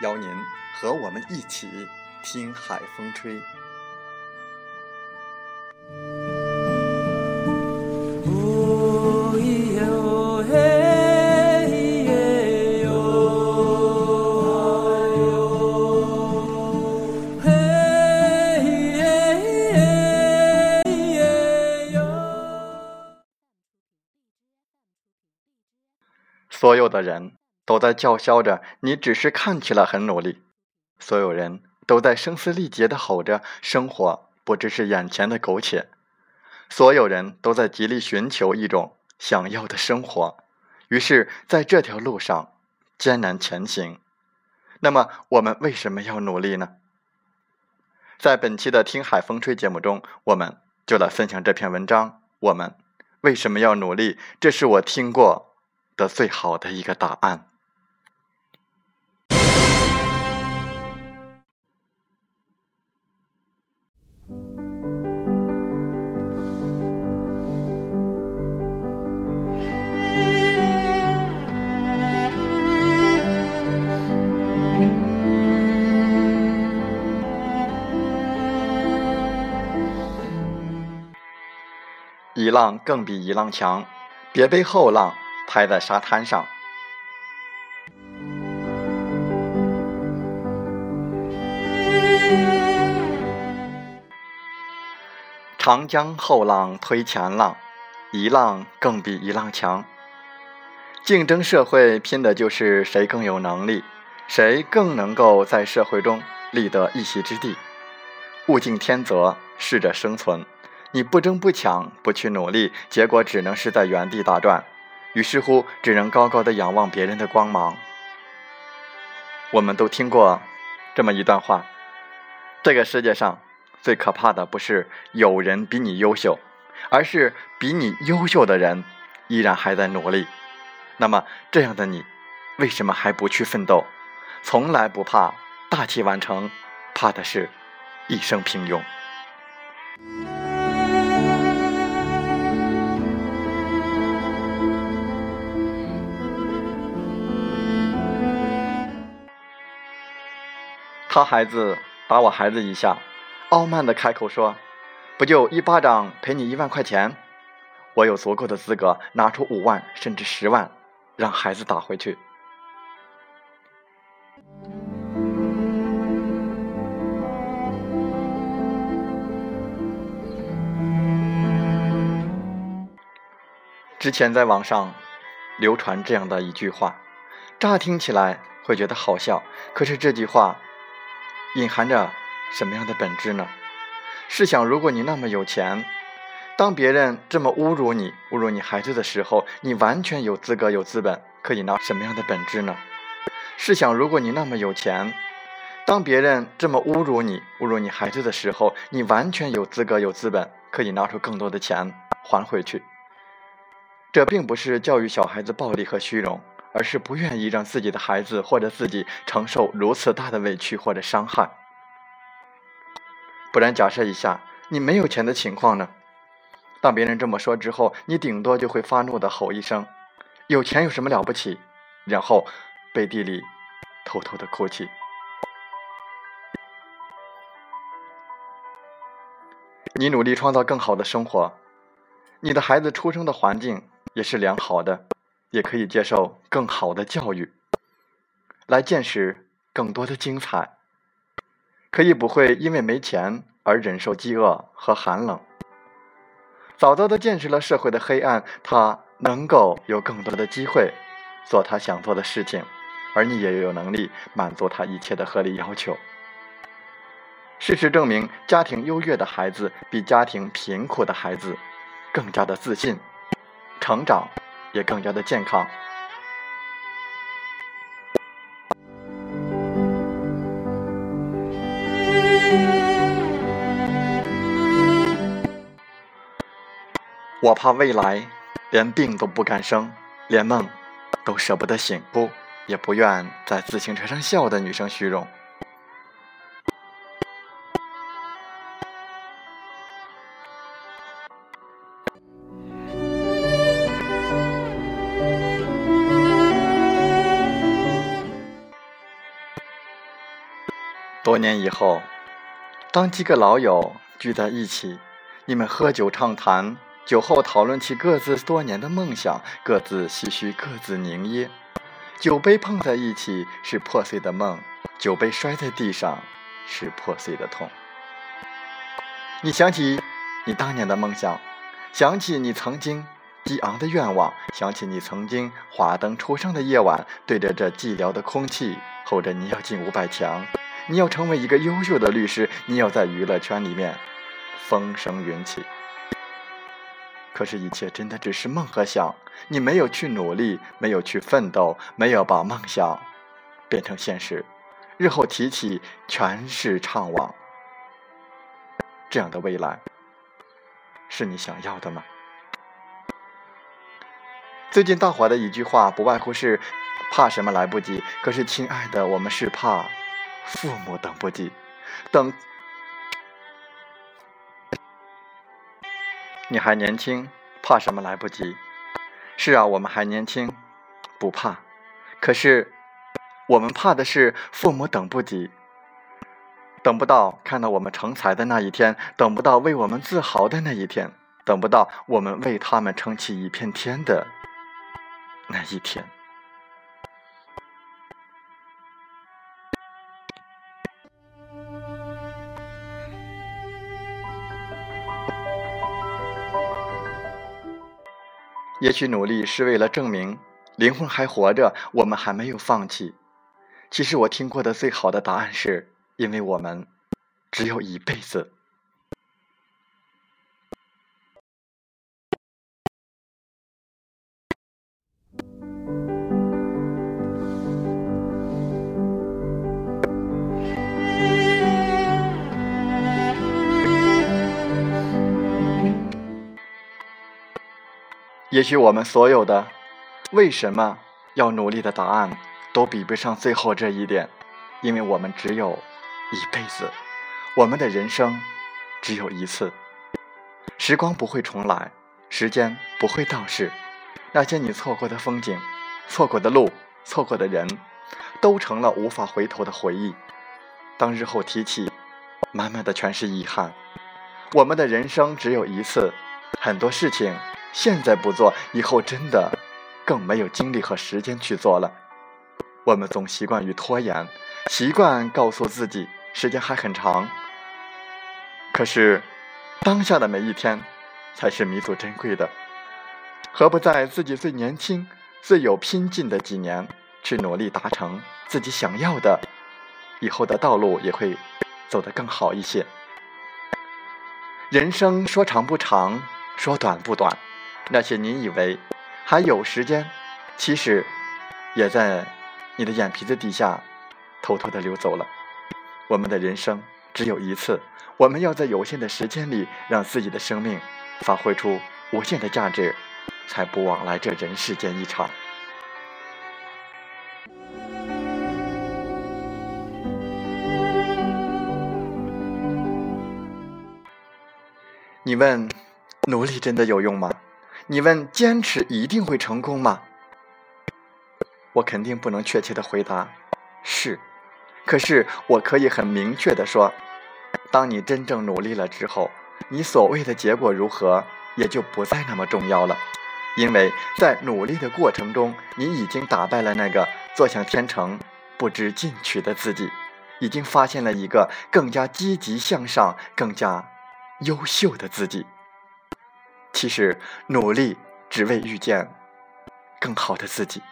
邀您和我们一起听海风吹。所有的人。都在叫嚣着，你只是看起来很努力。所有人都在声嘶力竭地吼着，生活不只是眼前的苟且。所有人都在极力寻求一种想要的生活，于是在这条路上艰难前行。那么，我们为什么要努力呢？在本期的《听海风吹》节目中，我们就来分享这篇文章。我们为什么要努力？这是我听过的最好的一个答案。一浪更比一浪强，别被后浪拍在沙滩上。长江后浪推前浪，一浪更比一浪强。竞争社会拼的就是谁更有能力，谁更能够在社会中立得一席之地。物竞天择，适者生存。你不争不抢，不去努力，结果只能是在原地打转。于是乎，只能高高的仰望别人的光芒。我们都听过这么一段话：这个世界上最可怕的不是有人比你优秀，而是比你优秀的人依然还在努力。那么，这样的你，为什么还不去奋斗？从来不怕大器晚成，怕的是一生平庸。他孩子打我孩子一下，傲慢的开口说：“不就一巴掌赔你一万块钱？我有足够的资格拿出五万甚至十万，让孩子打回去。”之前在网上流传这样的一句话，乍听起来会觉得好笑，可是这句话。隐含着什么样的本质呢？试想，如果你那么有钱，当别人这么侮辱你、侮辱你孩子的时候，你完全有资格、有资本可以拿什么样的本质呢？试想，如果你那么有钱，当别人这么侮辱你、侮辱你孩子的时候，你完全有资格、有资本可以拿出更多的钱还回去。这并不是教育小孩子暴力和虚荣。而是不愿意让自己的孩子或者自己承受如此大的委屈或者伤害。不然，假设一下你没有钱的情况呢？当别人这么说之后，你顶多就会发怒的吼一声：“有钱有什么了不起？”然后背地里偷偷的哭泣。你努力创造更好的生活，你的孩子出生的环境也是良好的，也可以接受更好的教育，来见识更多的精彩，可以不会因为没钱而忍受饥饿和寒冷。早早的见识了社会的黑暗，他能够有更多的机会做他想做的事情，而你也有能力满足他一切的合理要求。事实证明，家庭优越的孩子比家庭贫苦的孩子更加的自信，成长也更加的健康。我怕未来连病都不敢生，连梦都舍不得醒，不，也不愿在自行车上笑的女生虚荣。多年以后，当几个老友聚在一起，你们喝酒畅谈，酒后讨论起各自多年的梦想，各自唏嘘，各自凝噎。酒杯碰在一起是破碎的梦，酒杯摔在地上是破碎的痛。你想起你当年的梦想，想起你曾经激昂的愿望，想起你曾经华灯初上的夜晚，对着这寂寥的空气，吼着你要进五百强。你要成为一个优秀的律师，你要在娱乐圈里面风生云起。可是，一切真的只是梦和想，你没有去努力，没有去奋斗，没有把梦想变成现实。日后提起，全是怅惘。这样的未来，是你想要的吗？最近大火的一句话，不外乎是“怕什么来不及”。可是，亲爱的，我们是怕。父母等不及，等你还年轻，怕什么来不及？是啊，我们还年轻，不怕。可是我们怕的是父母等不及，等不到看到我们成才的那一天，等不到为我们自豪的那一天，等不到我们为他们撑起一片天的那一天。也许努力是为了证明灵魂还活着，我们还没有放弃。其实我听过的最好的答案是，因为我们只有一辈子。也许我们所有的为什么要努力的答案，都比不上最后这一点，因为我们只有一辈子，我们的人生只有一次，时光不会重来，时间不会倒逝，那些你错过的风景、错过的路、错过的人，都成了无法回头的回忆。当日后提起，满满的全是遗憾。我们的人生只有一次，很多事情。现在不做，以后真的更没有精力和时间去做了。我们总习惯于拖延，习惯告诉自己时间还很长。可是，当下的每一天才是弥足珍贵的。何不在自己最年轻、最有拼劲的几年，去努力达成自己想要的？以后的道路也会走得更好一些。人生说长不长，说短不短。那些你以为还有时间，其实也在你的眼皮子底下偷偷的溜走了。我们的人生只有一次，我们要在有限的时间里，让自己的生命发挥出无限的价值，才不枉来这人世间一场。你问，努力真的有用吗？你问坚持一定会成功吗？我肯定不能确切的回答是，可是我可以很明确的说，当你真正努力了之后，你所谓的结果如何，也就不再那么重要了，因为在努力的过程中，你已经打败了那个坐享天成、不知进取的自己，已经发现了一个更加积极向上、更加优秀的自己。其实，努力只为遇见更好的自己。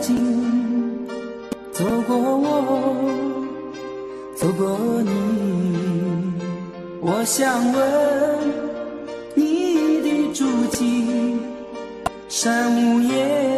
经走过我走过你我想问你的足迹山无言。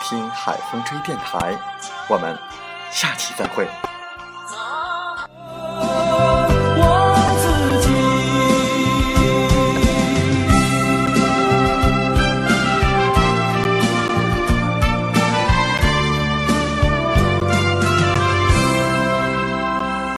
听海风吹电台”。我们下期再会。